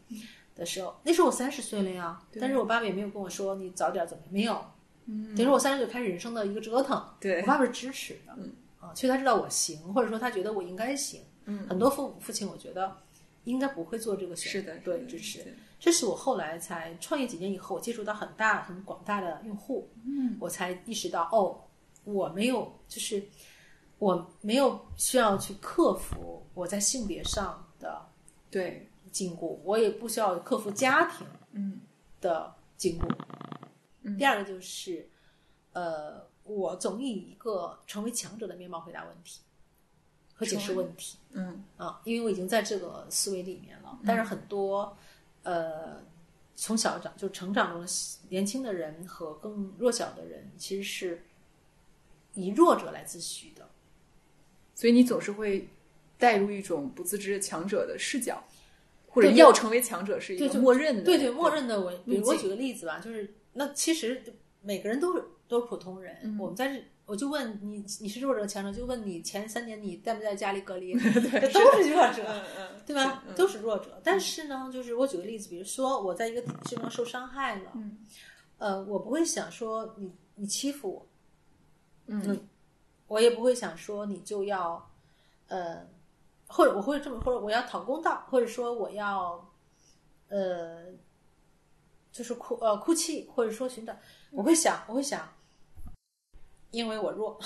的时候，那时候我三十岁了呀，但是我爸爸也没有跟我说你早点怎么没有。嗯，等于说我三十岁开始人生的一个折腾。对我爸爸是支持的。嗯啊，其实他知道我行，或者说他觉得我应该行。嗯，很多父母父亲我觉得应该不会做这个选择。是的，对支持。这是我后来才创业几年以后，我接触到很大很广大的用户，嗯，我才意识到哦，我没有就是我没有需要去克服我在性别上的对禁锢，我也不需要克服家庭嗯的禁锢。第二个就是，呃，我总以一个成为强者的面貌回答问题和解释问题。嗯啊，因为我已经在这个思维里面了。但是很多呃从小长就成长中的年轻的人和更弱小的人，其实是以弱者来自诩的。所以你总是会带入一种不自知的强者的视角，或者要成为强者是一个默认的，对对，默认的我，比如我举个例子吧，就是那其实每个人都是都是普通人，嗯我们在这。我就问你，你是弱者强者？就问你前三年你在不在家里隔离？这都是弱者，嗯对吧？都是弱者。但是呢，就是我举个例子，比如说我在一个地方受伤害了，嗯呃，我不会想说你你欺负我，嗯我也不会想说你就要，呃，或者我会这么，或者我要讨公道，或者说我要，呃，就是哭呃哭泣，或者说寻找，我会想，我会想，因为我弱，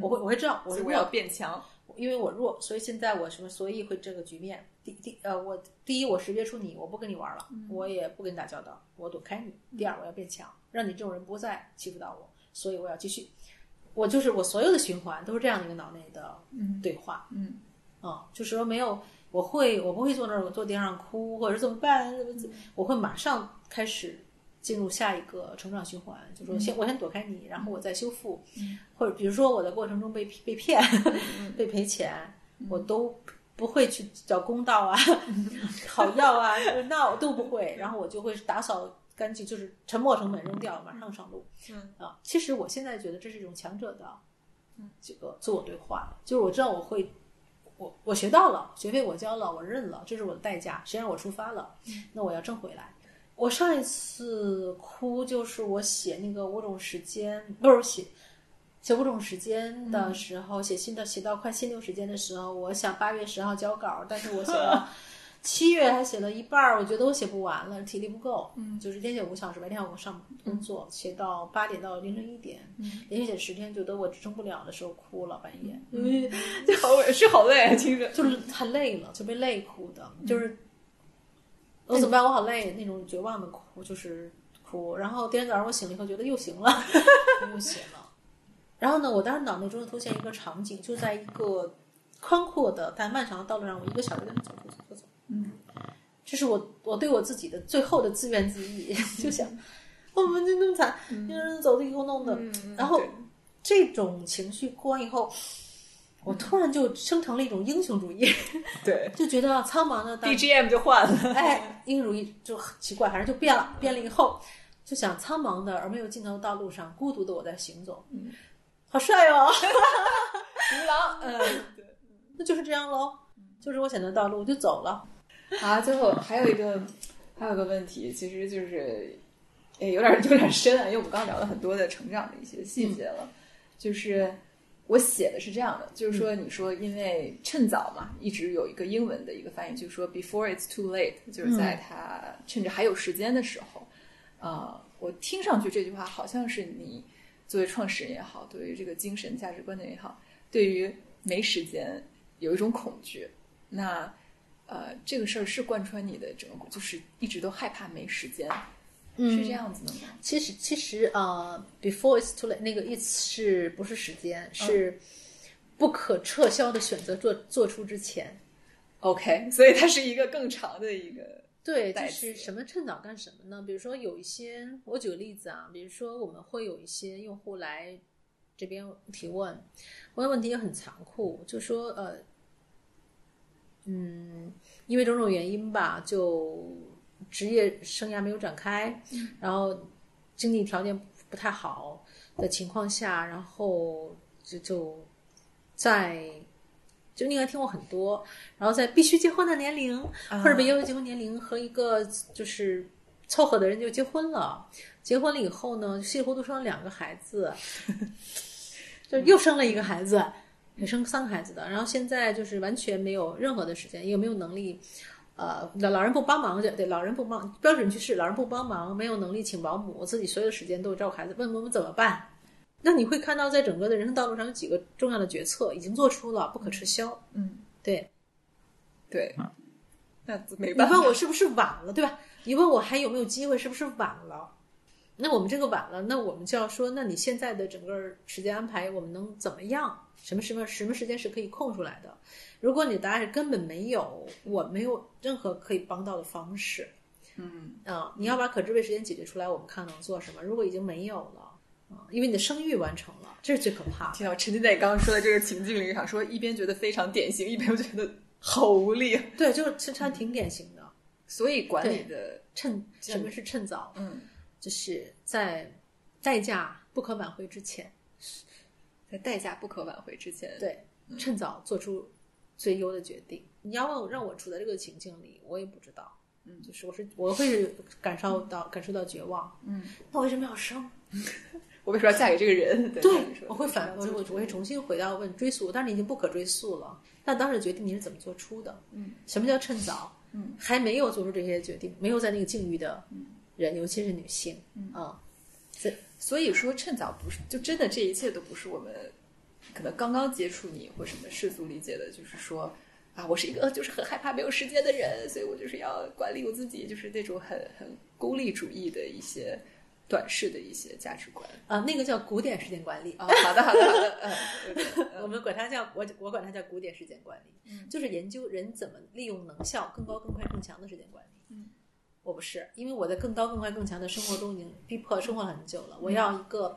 我会我会这样，我要弱，变强，因为我弱，所以现在我什么，所以会这个局面。第第呃，我第一我识别出你，我不跟你玩了，我也不跟你打交道，我躲开你。第二，我要变强，让你这种人不再欺负到我，所以我要继续。我就是我所有的循环都是这样的一个脑内的对话，嗯啊、就是说没有，我会我不会坐那儿坐地上哭，或者怎么办？怎么我会马上开始进入下一个成长循环，就说先我先躲开你，然后我再修复，或者比如说我的过程中被被骗、被赔钱，我都不会去找公道啊、讨要啊、闹都不会，然后我就会打扫干净，就是沉没成本扔掉，马上上路。嗯啊，其实我现在觉得这是一种强者的这个自我对话，就是我知道我会。我我学到了，学费我交了，我认了，这是我的代价。谁让我出发了，那我要挣回来。我上一次哭就是我写那个五种时间，不是写写五种时间的时候，写新的写到快新流时间的时候，我想八月十号交稿，但是我写 了七月还写了一半儿，我觉得我写不完了，体力不够。嗯，就是天写五小时，白天我上工作，写到八点到凌晨一点，连续写十天，觉得我支撑不了的时候哭了，半夜，因为好是好累，啊听着就是太累了，就被累哭的，就是我怎么办？我好累，那种绝望的哭，就是哭。然后第二天早上我醒了以后，觉得又行了，又行了。然后呢，我当时脑内中出现一个场景，就在一个宽阔的但漫长的道路上，我一个小时在那走走走走走。嗯，这是我我对我自己的最后的自怨自艾，就想我们就那么惨，一个人走的给我弄的。然后这种情绪哭完以后，我突然就生成了一种英雄主义，对。就觉得苍茫的大，BGM 就换了，哎，英雄主义就很奇怪，反正就变了。变了以后，就想苍茫的而没有尽头的道路上，孤独的我在行走，嗯，好帅哦，独狼，嗯，那就是这样喽，就是我选择道路，我就走了。啊，最后还有一个还有一个问题，其实就是，诶，有点有点深啊，因为我们刚刚聊了很多的成长的一些细节了，就是我写的是这样的，就是说你说因为趁早嘛，一直有一个英文的一个翻译，就是说 before it's too late，就是在他趁着还有时间的时候，啊、我听上去这句话好像是你作为创始人也好，对于这个精神价值观的也好，对于没时间有一种恐惧，那。呃，这个事儿是贯穿你的整个，就是一直都害怕没时间，是这样子的吗？其实其实呃，before it's too late 那个 it's 是不是时间？是不可撤销的选择做做出之前。OK，所以它是一个更长的一个，对，就是什么趁早干什么呢？比如说有一些，我举个例子啊，比如说我们会有一些用户来这边提问，问问题也很残酷，就说呃，嗯，因为种种原因吧，就职业生涯没有展开，然后经济条件不太好的情况下，然后就就在就应该听过很多，然后在必须结婚的年龄，或者被要求结婚年龄和一个就是凑合的人就结婚了，结婚了以后呢，稀里糊涂生了两个孩子，就又生了一个孩子，也生三个孩子的，然后现在就是完全没有任何的时间，也没有能力。呃，老老人不帮忙，对，老人不帮，标准句式，老人不帮忙，没有能力请保姆，自己所有的时间都照顾孩子，问我们怎么办？那你会看到，在整个的人生道路上有几个重要的决策已经做出了，不可撤销。嗯，对，对，那没办法。你问我是不是晚了，对吧？你问我还有没有机会，是不是晚了？那我们这个晚了，那我们就要说，那你现在的整个时间安排，我们能怎么样？什么什么什么时间是可以空出来的？如果你的答案是根本没有，我没有任何可以帮到的方式，嗯啊、你要把可支配时间解决出来，我们看能做什么。如果已经没有了，啊、因为你的生育完成了，这是最可怕的。听到陈金在刚刚说的这个情境里，想说一边觉得非常典型，一边又觉得好无力。对，就是其实还挺典型的。所以管理的，趁什么是趁早？嗯，就是在代价不可挽回之前，在代价不可挽回之前，对，趁早做出最优的决定。你要问我让我处在这个情境里，我也不知道。嗯，就是我是我会是感受到感受到绝望。嗯，那我为什么要生？我为什么要嫁给这个人？对，对，我会反我我我会重新回到问追溯，但是你已经不可追溯了。那当时决定你是怎么做出的？嗯，什么叫趁早？嗯，还没有做出这些决定，没有在那个境遇的人，尤其是女性，嗯啊，所以说趁早不是就真的这一切都不是我们可能刚刚接触你或什么世俗理解的，就是说啊，我是一个就是很害怕没有时间的人，所以我就是要管理我自己，就是那种很很功利主义的一些短视的一些价值观。啊，那个叫古典时间管理。啊，好的好的好的，嗯，我们管它叫我我管它叫古典时间管理，嗯就是研究人怎么利用能效更高、更快、更强的时间管理。嗯，我不是，因为我在更高、更快、更强的生活中已经逼迫生活了很久嗯了。我要一个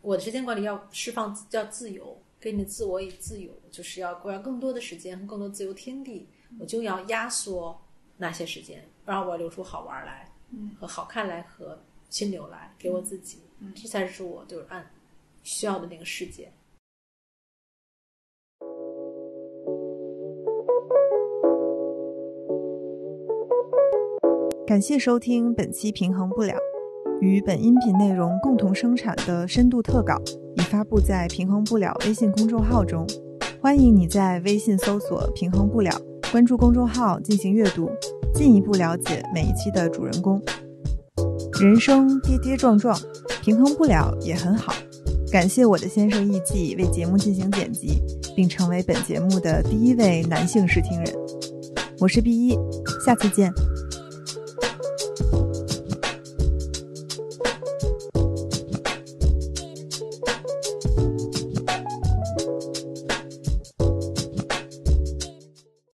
我的时间管理要释放自叫自由，给你自我以自由，就是要我要更多的时间和更多自由天地，嗯我就要压缩那些时间，让我留出好玩来，嗯，和好看来和心流来给我自己，嗯这才是我就是按需要的那个世界。感谢收听本期《平衡不了》，与本音频内容共同生产的深度特稿已发布在“平衡不了”微信公众号中，欢迎你在微信搜索“平衡不了”，关注公众号进行阅读，进一步了解每一期的主人公。人生跌跌撞撞，平衡不了也很好。感谢我的先生艺伎为节目进行剪辑，并成为本节目的第一位男性试听人。我是 B 一，下次见。